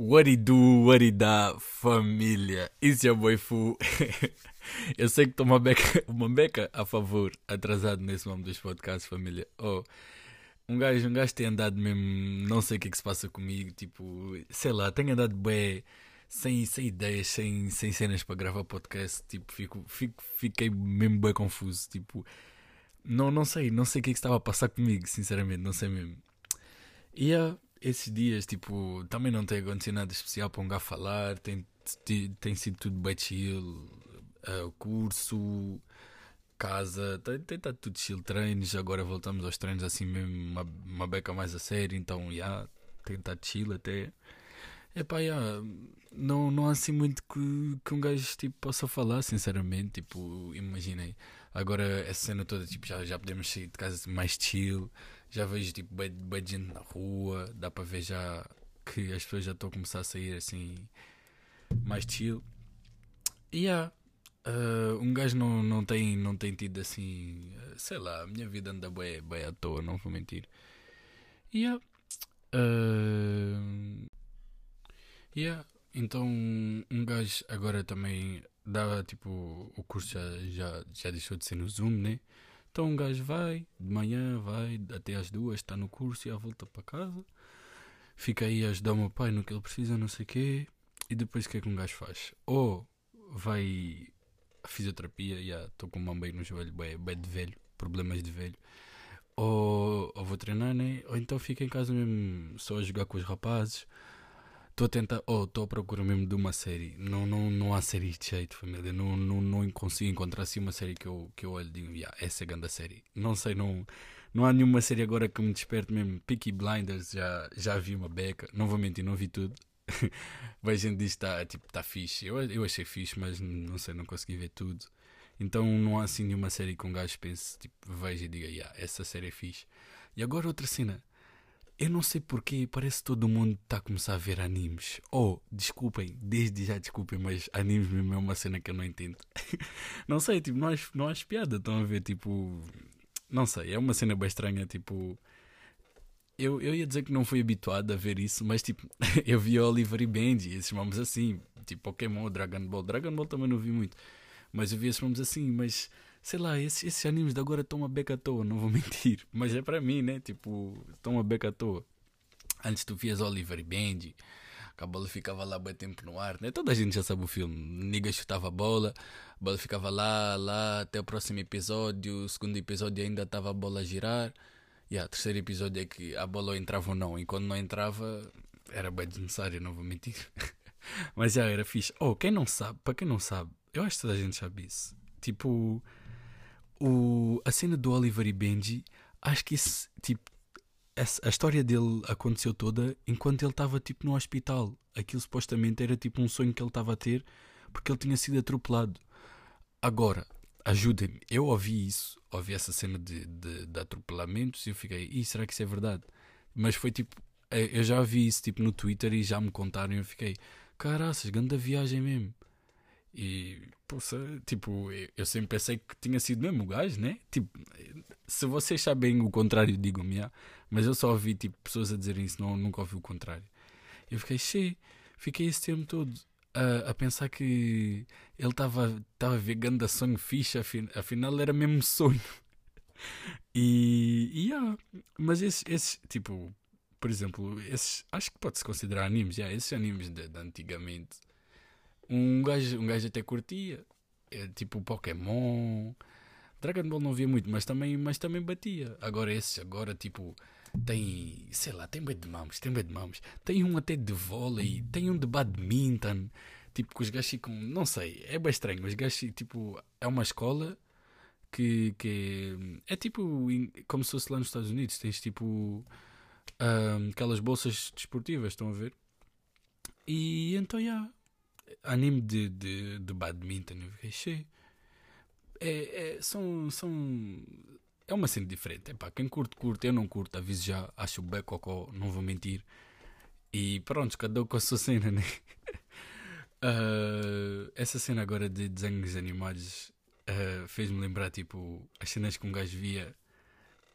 What it do, what it dá, família? Isso é boi fu. Eu sei que estou uma beca, uma beca a favor, atrasado nesse nome dos podcasts, família. Oh, um gajo, um gajo tem andado mesmo, não sei o que é que se passa comigo, tipo, sei lá, tenho andado bem, sem, sem ideias, sem, sem cenas para gravar podcast, tipo, fico, fico, fiquei mesmo bem confuso, tipo, não, não sei, não sei o que é que estava a passar comigo, sinceramente, não sei mesmo. E yeah, esses dias, tipo, também não tem acontecido nada especial para um gajo falar, tem, tem sido tudo bem chill, uh, curso, casa, tem, tem estado tudo chill, treinos, agora voltamos aos treinos assim mesmo, uma, uma beca mais a sério, então, já, yeah, tem estado chill até. Epá, yeah, não, não há assim muito que, que um gajo tipo, possa falar, sinceramente, tipo, imaginei. Agora essa cena toda, tipo, já, já podemos sair de casa mais chill, já vejo tipo bem, gente na rua, dá para ver já que as pessoas já estão a começar a sair assim mais chill. E yeah, uh, um gajo não, não, tem, não tem tido assim, sei lá, a minha vida anda bem, bem à toa, não vou mentir. E yeah, uh, yeah, então um gajo agora também dá tipo o curso já, já, já deixou de ser no Zoom, né? Então um gajo vai, de manhã vai até às duas, está no curso e à volta para casa. Fica aí a ajudar o meu pai no que ele precisa, não sei o quê. E depois o que é que um gajo faz? Ou vai à fisioterapia, já estou com uma bem no joelho, bem, bem de velho, problemas de velho. Ou, ou vou treinar, né? Ou então fica em casa mesmo só a jogar com os rapazes Estou a tentar, ou oh, estou à procura mesmo de uma série. Não, não, não há série de jeito, família. Não, não, não consigo encontrar assim uma série que eu, que eu olho e digo, yeah, essa é a grande série. Não sei, não, não há nenhuma série agora que me desperte mesmo. Peaky Blinders, já, já vi uma beca. Não vou mentir, não vi tudo. Mas gente diz que está tipo, tá fixe. Eu, eu achei fixe, mas não sei, não consegui ver tudo. Então não há assim nenhuma série que um gajo pense, tipo, veja e diga, yeah, essa série é fixe. E agora outra cena. Eu não sei porquê, parece que todo mundo está a começar a ver animes. Oh, desculpem, desde já desculpem, mas animes mesmo é uma cena que eu não entendo. não sei, tipo, não acho, não acho piada, estão a ver, tipo. Não sei, é uma cena bem estranha, tipo. Eu, eu ia dizer que não fui habituado a ver isso, mas tipo, eu vi Oliver e Benji, esses nomes assim, tipo Pokémon, Dragon Ball. Dragon Ball também não vi muito, mas eu vi esses nomes assim, mas sei lá, esses, esses animes de agora estão uma beca à toa, não vou mentir. Mas é para mim, né? Tipo, estão uma beca à toa. Antes tu vias Oliver e Benji, a bola ficava lá bem tempo no ar, né? Toda a gente já sabe o filme. Niga chutava a bola, a bola ficava lá, lá, até o próximo episódio. O segundo episódio ainda estava a bola a girar. E yeah, o terceiro episódio é que a bola entrava ou não. E quando não entrava, era bem desnecessário, não vou mentir. Mas já era fixe. Oh, quem não sabe, para quem não sabe, eu acho que toda a gente sabe isso. Tipo, o, a cena do Oliver e Benji, acho que tipo, essa, a história dele aconteceu toda enquanto ele estava tipo no hospital. Aquilo supostamente era tipo um sonho que ele estava a ter porque ele tinha sido atropelado. Agora, ajudem-me, eu ouvi isso, ouvi essa cena de, de, de atropelamentos e eu fiquei, e será que isso é verdade? Mas foi tipo, eh, eu já vi isso tipo no Twitter e já me contaram e eu fiquei, caraças, grande viagem mesmo. E, tipo, eu sempre pensei que tinha sido mesmo o gajo, né? Tipo, se vocês sabem o contrário, digam-me, mas eu só ouvi tipo, pessoas a dizerem isso, não, nunca ouvi o contrário. Eu fiquei cheio, fiquei esse tempo todo a, a pensar que ele estava a sonho fixe, afinal era mesmo sonho. E, e yeah, mas esses, esses, tipo, por exemplo, esses, acho que pode-se considerar animes, yeah, esses animes de, de antigamente um gajo, um gajo até curtia. É, tipo Pokémon. Dragon Ball não via muito, mas também, mas também batia. Agora esse, agora tipo, tem, sei lá, tem bem de mãos, tem bem de mãos. Tem um até de vôlei, tem um de badminton. Tipo, que os gajos ficam, não sei, é bem estranho. Os gajos, tipo, é uma escola que, que é tipo como se fosse lá nos Estados Unidos. Tens tipo um, aquelas bolsas desportivas, estão a ver? E então, já, yeah, anime de, de, de badminton, eu É, é, são, são. É uma cena diferente. Epá, quem curte, curte. Eu não curto, aviso já. Acho bem cocó, não vou mentir. E pronto, cada um com a sua cena, né? Uh, essa cena agora de desenhos animados uh, fez-me lembrar, tipo, as cenas que um gajo via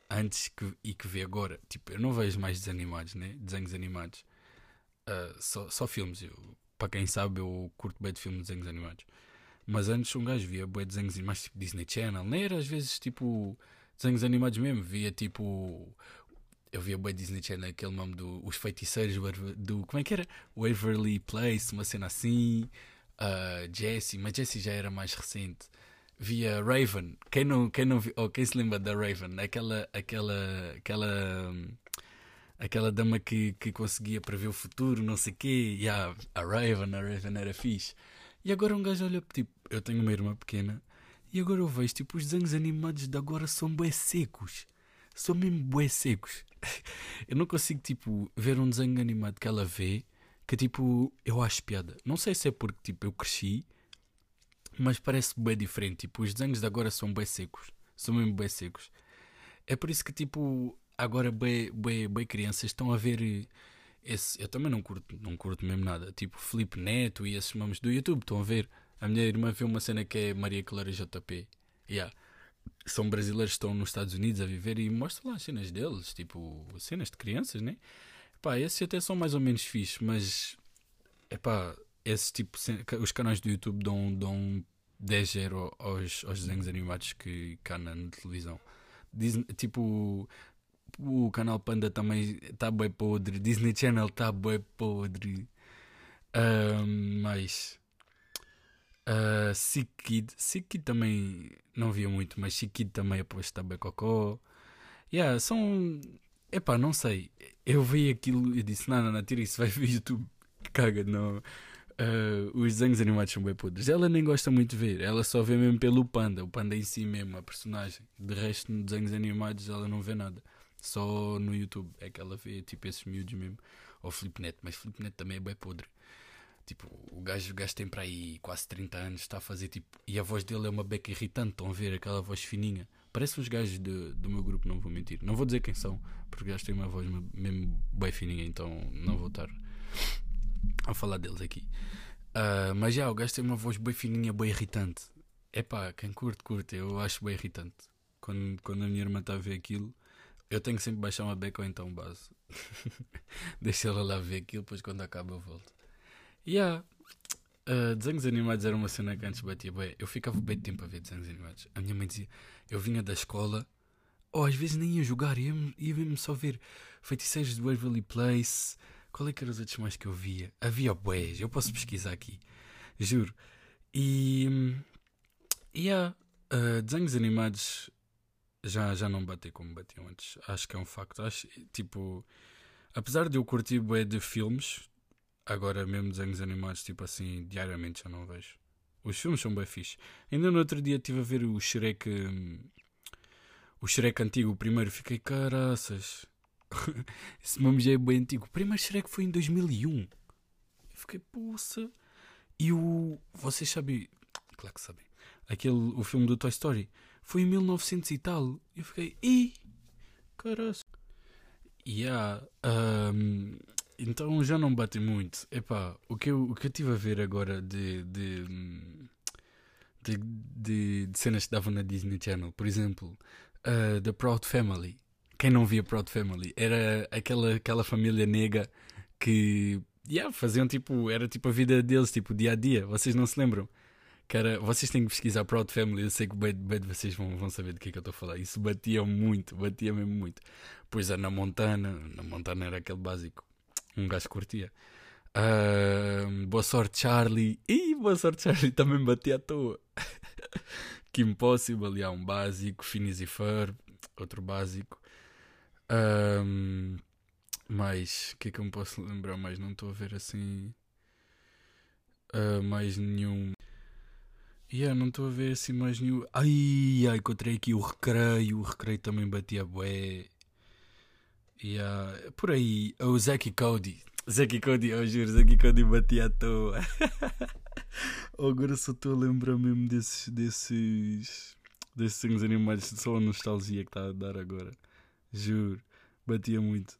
antes que, e que vê agora. Tipo, eu não vejo mais desanimados, né? Desenhos animados. uh, só, só filmes. Eu, para quem sabe, eu curto bem de filmes de desenhos animados. Mas antes um gajo via bem desenhos mais tipo Disney Channel. Nem era às vezes tipo desenhos animados mesmo. Via tipo. Eu via bem Disney Channel, aquele nome do Os Feiticeiros do. Como é que era? Waverly Place, uma cena assim. Uh, Jesse, mas Jesse já era mais recente. Via Raven. Quem não, quem não oh, quem se lembra da Raven? Aquela. aquela. aquela. Um, aquela dama que, que conseguia prever o futuro, não sei o quê, e a, a Raven, a Raven era fixe. E agora um gajo olha, tipo, eu tenho uma irmã pequena, e agora eu vejo, tipo, os desenhos animados de agora são bué secos. São mesmo bué secos. eu não consigo, tipo, ver um desenho animado que ela vê, que, tipo, eu acho piada. Não sei se é porque, tipo, eu cresci, mas parece bué diferente. Tipo, os desenhos de agora são bué secos. São mesmo bué secos. É por isso que, tipo, agora bem, bem, bem crianças estão a ver esse. Eu também não curto, não curto mesmo nada. Tipo Felipe Neto e esses nomes do YouTube. Estão a ver. A minha irmã vê uma cena que é Maria Clara JP. Yeah. São brasileiros que estão nos Estados Unidos a viver e mostram lá as cenas deles, tipo, cenas de crianças, né? Pá, esses até são mais ou menos fixes, mas é pá, esse tipo, os canais do YouTube dão, dão 10 euros aos, aos desenhos animados que cá na, na televisão. Diz, tipo, o canal Panda também está bem podre. Disney Channel está bem podre. Uh, mas. Uh, Sick Kid. Sick Kid também não via muito, mas Sick Kid também depois está bem cocó. Yeah, são. Epá, não sei. Eu vi aquilo e disse: Não, não, não, tira isso, vai ver YouTube. Caga, não. Uh, os desenhos animados são bem podres. Ela nem gosta muito de ver, ela só vê mesmo pelo panda, o panda em si mesmo, a personagem. De resto, nos desenhos animados, ela não vê nada. Só no YouTube é que ela vê tipo esses miúdos mesmo. Ou Felipe Neto, mas Felipe Neto também é bem podre. Tipo, o gajo, o gajo tem para aí quase 30 anos, está a fazer tipo. E a voz dele é uma beca irritante, estão a ver aquela voz fininha. Parece uns gajos de, do meu grupo, não vou mentir. Não vou dizer quem são, porque gajos têm uma voz mesmo bem fininha, então não vou estar a falar deles aqui. Uh, mas já, o gajo tem uma voz bem fininha, bem irritante. É pá, quem curte, curte. Eu acho bem irritante. Quando, quando a minha irmã está a ver aquilo, eu tenho que sempre baixar uma beca ou então base. Deixa ela lá ver aquilo, depois quando acaba eu volto. E yeah. Uh, desenhos animados era uma cena que antes batia bem. Eu ficava bem tempo a ver desenhos animados. A minha mãe dizia, eu vinha da escola, ou às vezes nem ia jogar, ia, ia mesmo só ver feiticeiros do Waverly Place. Qual é que eram os outros mais que eu via? Havia boés, eu posso pesquisar aqui, juro. E. E yeah, uh, desenhos animados já, já não batei como batiam antes. Acho que é um facto. Acho, tipo, apesar de eu curtir bué de filmes, agora mesmo desenhos animados, tipo assim, diariamente já não vejo. Os filmes são bem fixe. Ainda no outro dia estive a ver o Shrek. Hum, o Shrek antigo, o primeiro. Fiquei, caraças. Esse nome já é bem antigo. O primeiro Shrek foi em 2001. fiquei, poça. E o. Vocês sabem. Claro que sabem. Aquele, o filme do Toy Story foi em 1900 e tal. Eu fiquei, e caralho. Yeah, um, então já não bate muito. Epá, o que eu, o que eu tive a ver agora de, de, de, de, de cenas que davam na Disney Channel, por exemplo, uh, The Proud Family. Quem não via Proud Family? Era aquela, aquela família negra que yeah, faziam tipo, era tipo a vida deles, tipo dia a dia. Vocês não se lembram? Cara, vocês têm que pesquisar Proud Family. Eu sei que bem, bem de vocês vão, vão saber do que é que eu estou a falar. Isso batia muito, batia mesmo muito. Pois a na Montana, na Montana era aquele básico. Um gajo curtia. Uh, boa sorte, Charlie. Ih, boa sorte, Charlie também batia à toa. que Impossible, há um básico. Phineas e Ferb, outro básico. Um, mais, o que é que eu me posso lembrar mais? Não estou a ver assim. Uh, mais nenhum. Yeah, não estou a ver assim mais nenhum. Ai, ai, encontrei aqui o recreio. O recreio também batia bué. Yeah, por aí, o Zack Cody. Zack Cody, eu juro, Zack Cody batia à toa. Agora só estou a lembrar mesmo desses, desses, desses animados. Só a nostalgia que está a dar agora. Juro, batia muito.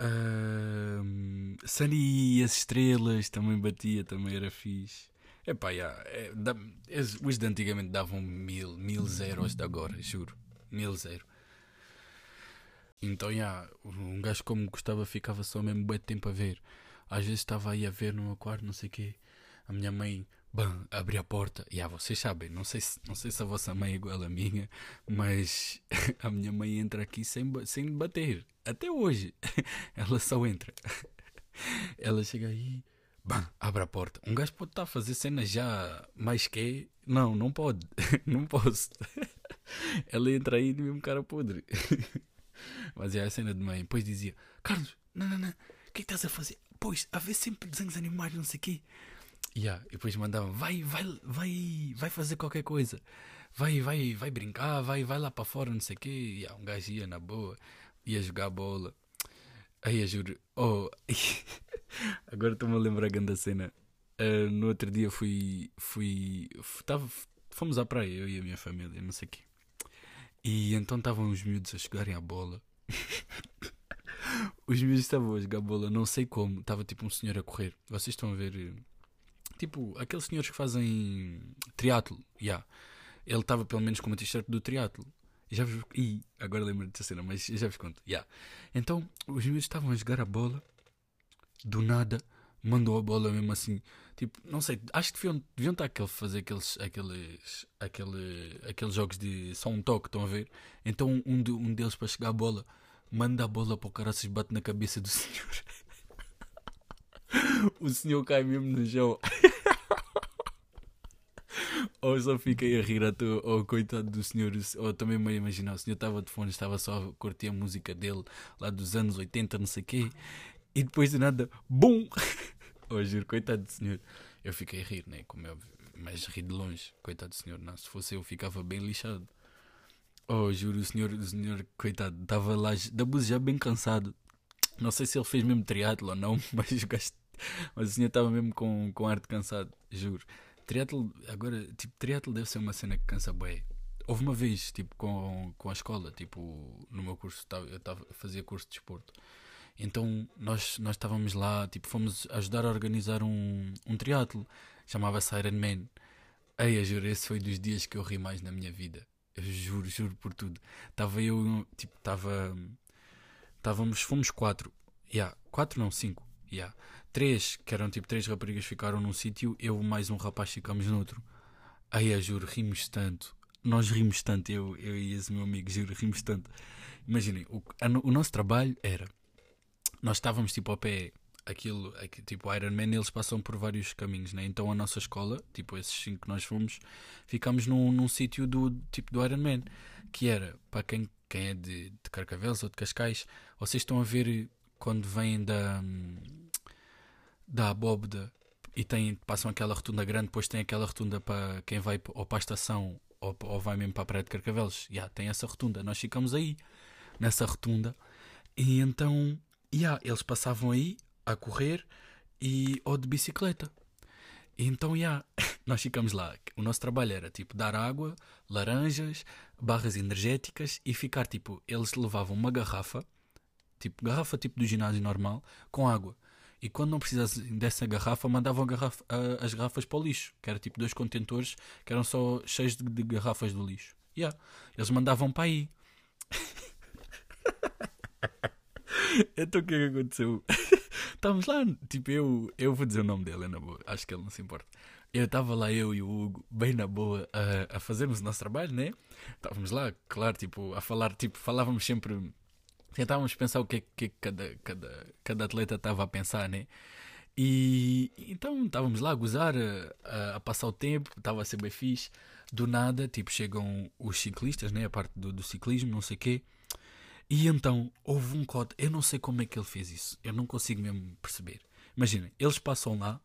Um, Sunny e as estrelas também batia, também era fixe. Epá, yeah, é, dá, os de antigamente davam mil, mil zeros de agora, juro. Mil zero. Então, yeah, um gajo como gostava ficava só mesmo bem tempo a ver. Às vezes estava aí a ver no meu quarto, não sei o quê. A minha mãe, bam, abria a porta. E yeah, vocês sabem, não sei, se, não sei se a vossa mãe é igual à minha, mas a minha mãe entra aqui sem, sem bater. Até hoje. Ela só entra. Ela chega aí, bam, abre a porta. Um gajo pode estar a fazer cenas já mais que. Não, não pode. não posso. Ela entra aí mesmo cara podre. Mas é a cena de mãe. Depois dizia: Carlos, não, não, não, o que é estás a fazer? Pois, a ver sempre desenhos animais, não sei o quê. Yeah. E depois mandava: vai, vai, vai, vai fazer qualquer coisa. Vai, vai, vai brincar, vai, vai lá para fora, não sei o quê. Yeah, um gajo ia na boa, ia jogar bola. Aí eu juro, oh, agora estou-me a lembrar da cena. Uh, no outro dia fui, fui, tava, fomos à praia, eu e a minha família, não sei o quê. E então estavam os miúdos a jogarem a bola. os miúdos estavam a jogar a bola, não sei como. Estava tipo um senhor a correr. Vocês estão a ver. Tipo, aqueles senhores que fazem triatlo. Yeah. Ele estava pelo menos com uma t-shirt do triatlo. Já vos... Ih, agora lembro dessa cena, mas já vos conto. Yeah. Então, os miúdos estavam a jogar a bola. Do nada, mandou a bola mesmo assim Tipo, não sei, acho que deviam, deviam estar a fazer aqueles, aqueles, aquele, aqueles jogos de só um toque, estão a ver? Então um, de, um deles para chegar a bola, manda a bola para o cara se bate na cabeça do senhor. o senhor cai mesmo no chão. ou só fiquei a rir à toa, ou coitado do senhor, ou também me imaginar, o senhor estava de fone, estava só a curtir a música dele lá dos anos 80, não sei o quê, e depois de nada, BUM! Oh, juro, coitado do senhor. Eu fiquei a rir, né? Como é óbvio. Mas ri de longe. Coitado do senhor. Não, se fosse eu, ficava bem lixado. Oh, juro, o senhor, o senhor coitado, estava lá da buse já bem cansado. Não sei se ele fez mesmo triatlo ou não, mas o, mas o senhor estava mesmo com, com ar de cansado, juro. Triatlo, agora, tipo, triatlo deve ser uma cena que cansa bem. Houve uma vez, tipo, com, com a escola, tipo, no meu curso, eu tava, fazia curso de desporto. Então nós, nós estávamos lá, tipo, fomos ajudar a organizar um, um triatlo, chamava-se Iron Man. Ei, eu juro, esse foi dos dias que eu ri mais na minha vida. Eu juro, juro por tudo. Estava eu, tipo, estava. Estávamos, fomos quatro. Yeah, quatro não, cinco. Yeah. Três, que eram tipo três raparigas, ficaram num sítio, eu mais um rapaz ficamos noutro. Aí eu juro, rimos tanto. Nós rimos tanto, eu, eu e esse meu amigo, juro, rimos tanto. Imaginem, o, o nosso trabalho era nós estávamos tipo ao pé aquilo, tipo Iron Man, eles passam por vários caminhos, né? Então a nossa escola, tipo esses cinco que nós fomos, ficámos num, num sítio do tipo do Iron Man, que era para quem, quem é de, de Carcavelos ou de Cascais, vocês estão a ver quando vêm da da abóbeda e tem, passam aquela rotunda grande, depois tem aquela rotunda para quem vai ou para a estação ou, ou vai mesmo para a praia de Carcavelos. Já tem essa rotunda. Nós ficamos aí nessa rotunda e então yeah, eles passavam aí a correr e ou de bicicleta. E então, yeah, nós ficamos lá. O nosso trabalho era tipo dar água, laranjas, barras energéticas e ficar tipo. Eles levavam uma garrafa, tipo garrafa tipo do ginásio normal, com água. E quando não precisassem dessa garrafa, mandavam garrafa, uh, as garrafas para o lixo, que era tipo dois contentores que eram só cheios de, de garrafas do lixo. Yeah. Eles mandavam para aí. então o que é que aconteceu? Estávamos lá, tipo, eu, eu vou dizer o nome dele, é na boa, acho que ele não se importa. Eu estava lá, eu e o Hugo, bem na boa, a, a fazermos o nosso trabalho, né? Estávamos lá, claro, tipo, a falar, tipo, falávamos sempre, tentávamos pensar o que é que cada, cada, cada atleta estava a pensar, né? E então estávamos lá a gozar, a, a passar o tempo, estava a ser bem fixe. Do nada, tipo, chegam os ciclistas, né? A parte do, do ciclismo, não sei o quê. E então houve um código, eu não sei como é que ele fez isso, eu não consigo mesmo perceber. Imaginem, eles passam lá,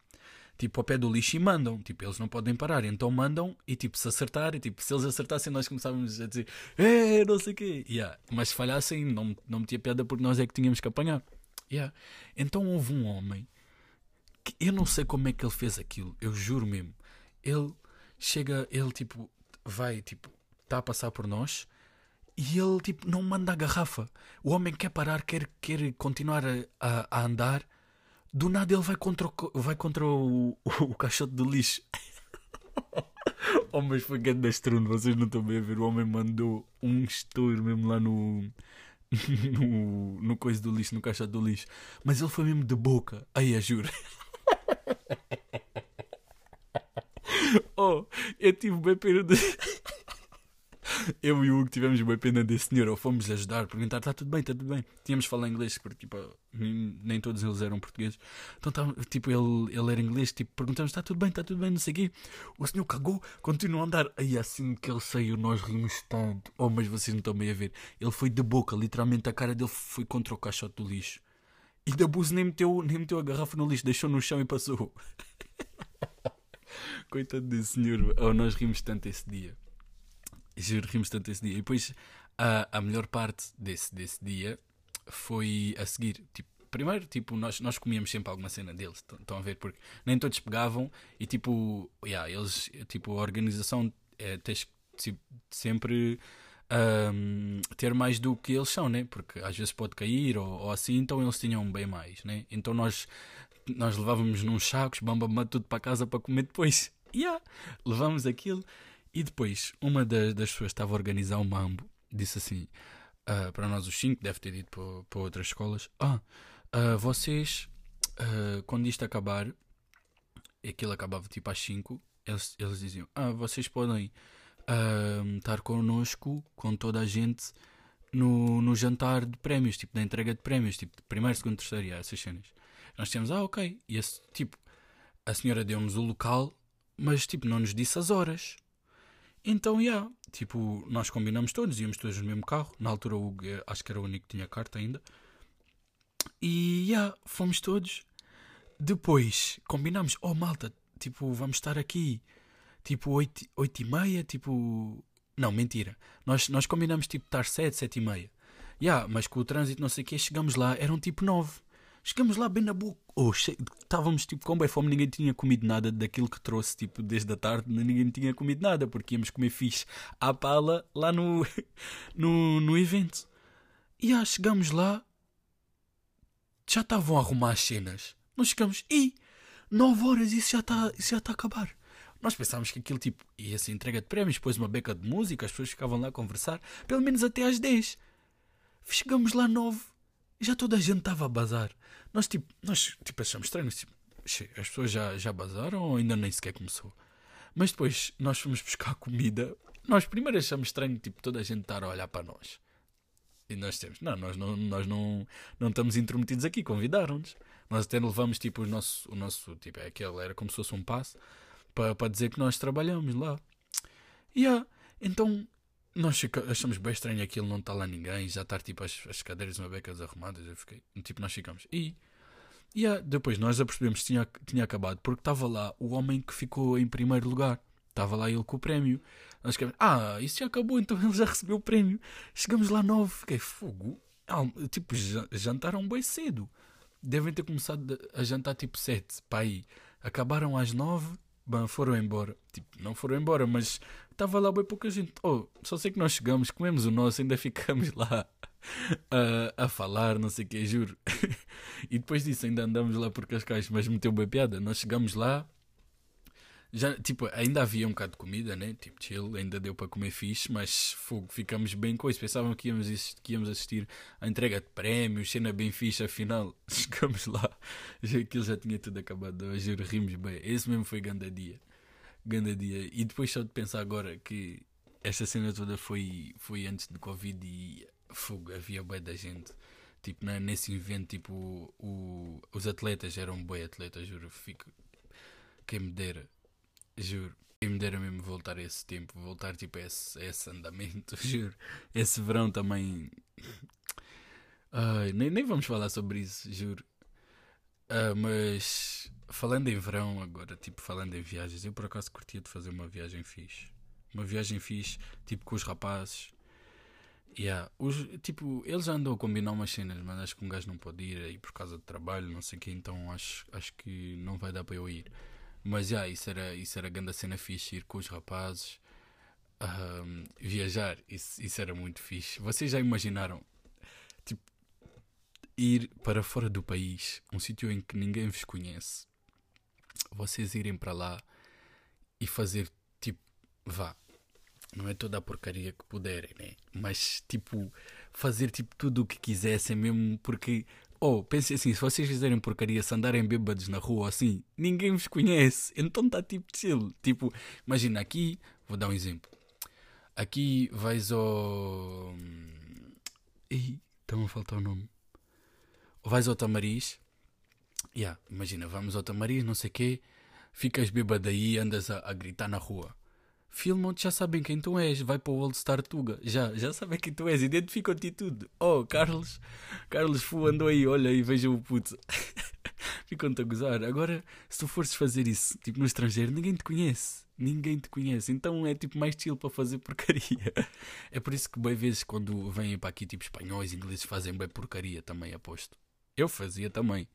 tipo, ao pé do lixo e mandam, tipo, eles não podem parar, então mandam e tipo, se acertarem, tipo, se eles acertassem, nós começávamos a dizer, é, não sei o quê, yeah. mas se falhassem, não, não metia piada porque nós é que tínhamos que apanhar. Yeah. Então houve um homem que eu não sei como é que ele fez aquilo, eu juro mesmo. Ele chega, ele tipo, vai, tipo, está a passar por nós e ele tipo não manda a garrafa. O homem quer parar, quer, quer continuar a, a andar. Do nada ele vai contra o, vai contra o, o, o caixote de lixo. oh, mas foi grande estrundo, vocês não estão bem a ver. O homem mandou um estouro mesmo lá no, no, no coisa do lixo, no caixa do lixo. Mas ele foi mesmo de boca. Aí, eu juro. oh, eu tive bem pena de. Eu e o Hugo tivemos bem pena desse senhor, ou fomos ajudar, perguntar: está tudo bem, está tudo bem. Tínhamos falar inglês, porque tipo, nem, todos eles eram portugueses. Então, tá, tipo, ele, ele era inglês, tipo, perguntamos: está tudo bem, está tudo bem, não sei o quê. O senhor cagou, continuou a andar. Aí assim que ele saiu, nós rimos tanto. Oh, mas vocês não estão bem a ver. Ele foi de boca, literalmente a cara dele foi contra o caixote do lixo. E da Bus nem meteu, nem meteu a garrafa no lixo, deixou no chão e passou. Coitado desse senhor. Oh, nós rimos tanto esse dia. Juro, rimos tanto esse dia. E depois a, a melhor parte desse, desse dia foi a seguir. Tipo, primeiro, tipo, nós, nós comíamos sempre alguma cena deles. Estão a ver? Porque nem todos pegavam e tipo, yeah, eles, tipo, a organização é, tens tipo, sempre um, ter mais do que eles são, né? Porque às vezes pode cair ou, ou assim, então eles tinham bem mais, né? Então nós, nós levávamos num sacos, bamba, tudo para casa para comer depois. Yeah, levamos aquilo e depois uma das, das pessoas estava a organizar um mambo, disse assim uh, para nós os cinco, deve ter dito para, para outras escolas: Ah, uh, vocês, uh, quando isto acabar, aquilo acabava tipo às 5, eles, eles diziam: Ah, vocês podem estar connosco, com toda a gente, no, no jantar de prémios, tipo na entrega de prémios, tipo primeiro, segundo, terceiro, e essas cenas. Nós tínhamos, ah, ok. E esse tipo, a senhora deu-nos o local, mas tipo, não nos disse as horas. Então, yeah, tipo, nós combinamos todos, íamos todos no mesmo carro. Na altura, o Hugo, eh, acho que era o único que tinha carta ainda. E, yeah, fomos todos. Depois, combinamos, oh malta, tipo, vamos estar aqui, tipo, 8, 8 e meia, tipo... Não, mentira. Nós, nós combinamos, tipo, estar 7, 7 e meia. Yeah, mas com o trânsito, não sei o quê, chegamos lá, eram tipo 9. Chegamos lá bem na boca. Oh, estávamos tipo com bem fome, ninguém tinha comido nada daquilo que trouxe tipo desde a tarde, ninguém tinha comido nada, porque íamos comer fixe à pala lá no, no, no evento. E ah, chegamos lá, já estavam a arrumar as cenas. Nós chegamos, e 9 horas, isso já está já tá a acabar. Nós pensávamos que aquilo tipo ia ser entrega de prémios, depois uma beca de música, as pessoas ficavam lá a conversar, pelo menos até às 10. Chegamos lá 9 já toda a gente estava a bazar. Nós tipo, nós tipo achamos estranho, tipo, as pessoas já, já bazaram ou ainda nem sequer começou? Mas depois nós fomos buscar comida. Nós primeiro achamos estranho, tipo, toda a gente estar a olhar para nós. E nós temos, não, nós não, nós não, não estamos intrometidos aqui, convidaram-nos. Nós até levamos tipo o nosso, o nosso tipo, é aquele, era como se fosse um passo para, para dizer que nós trabalhamos lá. E yeah, então nós achamos bem estranho aquilo, não está lá ninguém, já estar tipo as, as cadeiras uma beca desarrumadas. Eu fiquei, tipo, nós ficamos. E, e yeah, depois nós apercebemos que tinha, tinha acabado, porque estava lá o homem que ficou em primeiro lugar. Estava lá ele com o prémio. Nós ficamos, ah, isso já acabou, então ele já recebeu o prémio. Chegamos lá nove, fiquei fogo. Ah, tipo, jantaram bem cedo. Devem ter começado a jantar tipo sete, para aí. Acabaram às nove, bem, foram embora. Tipo, não foram embora, mas estava lá bem pouca gente. Oh, só sei que nós chegamos, comemos o nosso, ainda ficamos lá a, a falar, não sei o que, juro. e depois disso ainda andamos lá por Cascais, mas meteu bem piada. Nós chegamos lá, já, tipo, ainda havia um bocado de comida, né? Tipo, chill, ainda deu para comer fixe, mas fogo, ficamos bem com isso. Pensavam que íamos, que íamos assistir a entrega de prémios, cena bem fixe, afinal, chegamos lá, já, aquilo já tinha tudo acabado. Eu juro, rimos bem. Esse mesmo foi grande dia grande dia. E depois só de pensar agora que esta cena toda foi, foi antes do Covid e fogo, havia bem da gente. Tipo, na, nesse evento, tipo, o, os atletas eram bem atletas, juro. Fico, quem me dera, juro. Quem me dera mesmo voltar a esse tempo, voltar tipo a esse, a esse andamento, juro. Esse verão também. Ai, nem, nem vamos falar sobre isso, juro. Uh, mas falando em verão agora, tipo falando em viagens, eu por acaso curtia de fazer uma viagem fixe. Uma viagem fixe, tipo com os rapazes. Yeah. Os, tipo, eles andam a combinar umas cenas, mas acho que um gajo não pode ir aí por causa de trabalho, não sei o que, então acho, acho que não vai dar para eu ir. Mas já, yeah, isso era, isso era grande cena fixe, ir com os rapazes, um, viajar, isso, isso era muito fixe. Vocês já imaginaram ir para fora do país, um sítio em que ninguém vos conhece, vocês irem para lá e fazer tipo, vá, não é toda a porcaria que puderem, né? Mas tipo, fazer tipo tudo o que quisessem mesmo, porque Oh, pensem assim, se vocês fizerem porcaria, se andarem bêbados na rua assim, ninguém vos conhece. Então está tipo chill. Tipo, imagina aqui, vou dar um exemplo. Aqui vais ao. Ih, está-me a faltar o nome. Vais ao Tamariz. Yeah, imagina, vamos ao Tamariz, não sei o quê. Ficas bêbado aí, andas a, a gritar na rua filmam-te, já sabem quem tu és, vai para o Old Star Tuga, já, já sabem quem tu és, identificam-te tudo. Oh, Carlos, Carlos Fu andou aí, olha e vejam o puto. Ficam-te a gozar. Agora, se tu fores fazer isso, tipo no estrangeiro, ninguém te conhece. Ninguém te conhece. Então é tipo mais chill para fazer porcaria. É por isso que, bem vezes, quando vêm para aqui, tipo espanhóis, ingleses, fazem bem porcaria também, aposto. Eu fazia também.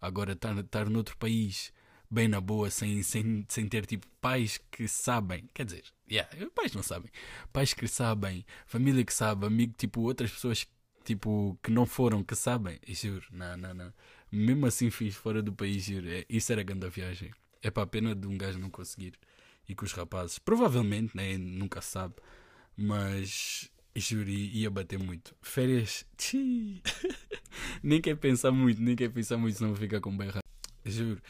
Agora, estar, estar noutro país bem na boa, sem, sem, sem ter tipo pais que sabem. Quer dizer, yeah, pais não sabem. Pais que sabem, família que sabe, amigo, tipo, outras pessoas tipo, que não foram, que sabem. E juro, não, não, não. Mesmo assim fiz fora do país, juro. É, isso era grande viagem. É para a pena de um gajo não conseguir ir com os rapazes. Provavelmente, né? Nunca sabe. Mas juro, ia bater muito. Férias, nem quer pensar muito, nem quer pensar muito, senão fica com bem Juro.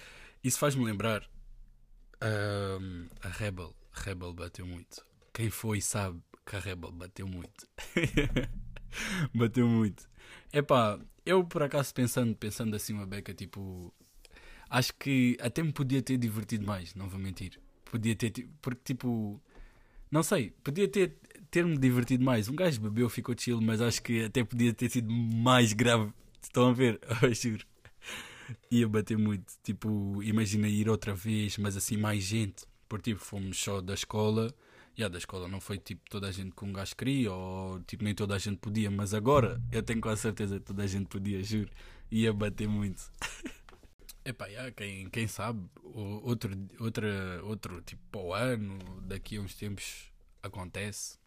Isso faz-me lembrar um, a Rebel. Rebel bateu muito. Quem foi sabe que a Rebel bateu muito. bateu muito. Epá, eu por acaso pensando, pensando assim uma beca, tipo. Acho que até me podia ter divertido mais, não vou mentir. Podia ter. Porque tipo. Não sei, podia ter ter-me divertido mais. Um gajo bebeu, ficou chill, mas acho que até podia ter sido mais grave. Estão a ver? Eu juro ia bater muito. Tipo, imagina ir outra vez, mas assim, mais gente. Porque tipo, fomos só da escola. E yeah, da escola não foi tipo toda a gente com um gajo queria, ou tipo nem toda a gente podia, mas agora eu tenho quase certeza que toda a gente podia, juro. Ia bater muito. Epá, yeah, quem, quem sabe, outro, outra, outro tipo para o ano, daqui a uns tempos acontece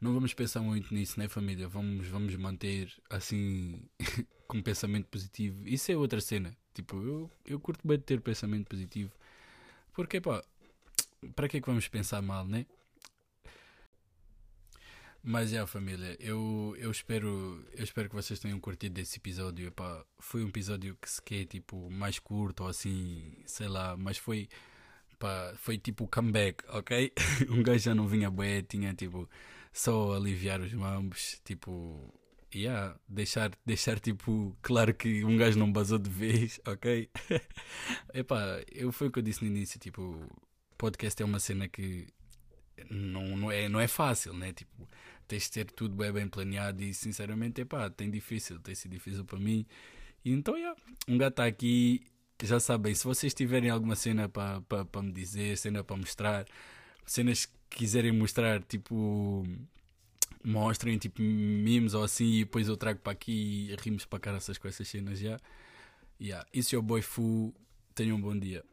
não vamos pensar muito nisso, né, família? Vamos, vamos manter assim com um pensamento positivo. Isso é outra cena. Tipo, eu, eu curto bem ter pensamento positivo. Porque, pá, para que é que vamos pensar mal, né? Mas, é, família, eu, eu, espero, eu espero que vocês tenham curtido esse episódio. Epá, foi um episódio que se quer, tipo, mais curto, ou assim, sei lá, mas foi, pá, foi tipo comeback, ok? um gajo já não vinha bué, tinha, tipo só aliviar os mambos, tipo, yeah, deixar, deixar tipo, claro que um gajo não basou de vez, ok? Epá, eu, foi o que eu disse no início, tipo, podcast é uma cena que não, não, é, não é fácil, né? Tipo, tens de ter tudo bem, bem planeado e sinceramente, epá, tem difícil, tem sido difícil para mim. E então, yeah, um gato está aqui, já sabem, se vocês tiverem alguma cena para me dizer, cena para mostrar, cenas quiserem mostrar, tipo, mostrem tipo memes ou assim e depois eu trago para aqui e rimos para caraças com essas cenas já. Yeah. Isso é o Boy Fu. Tenham um bom dia.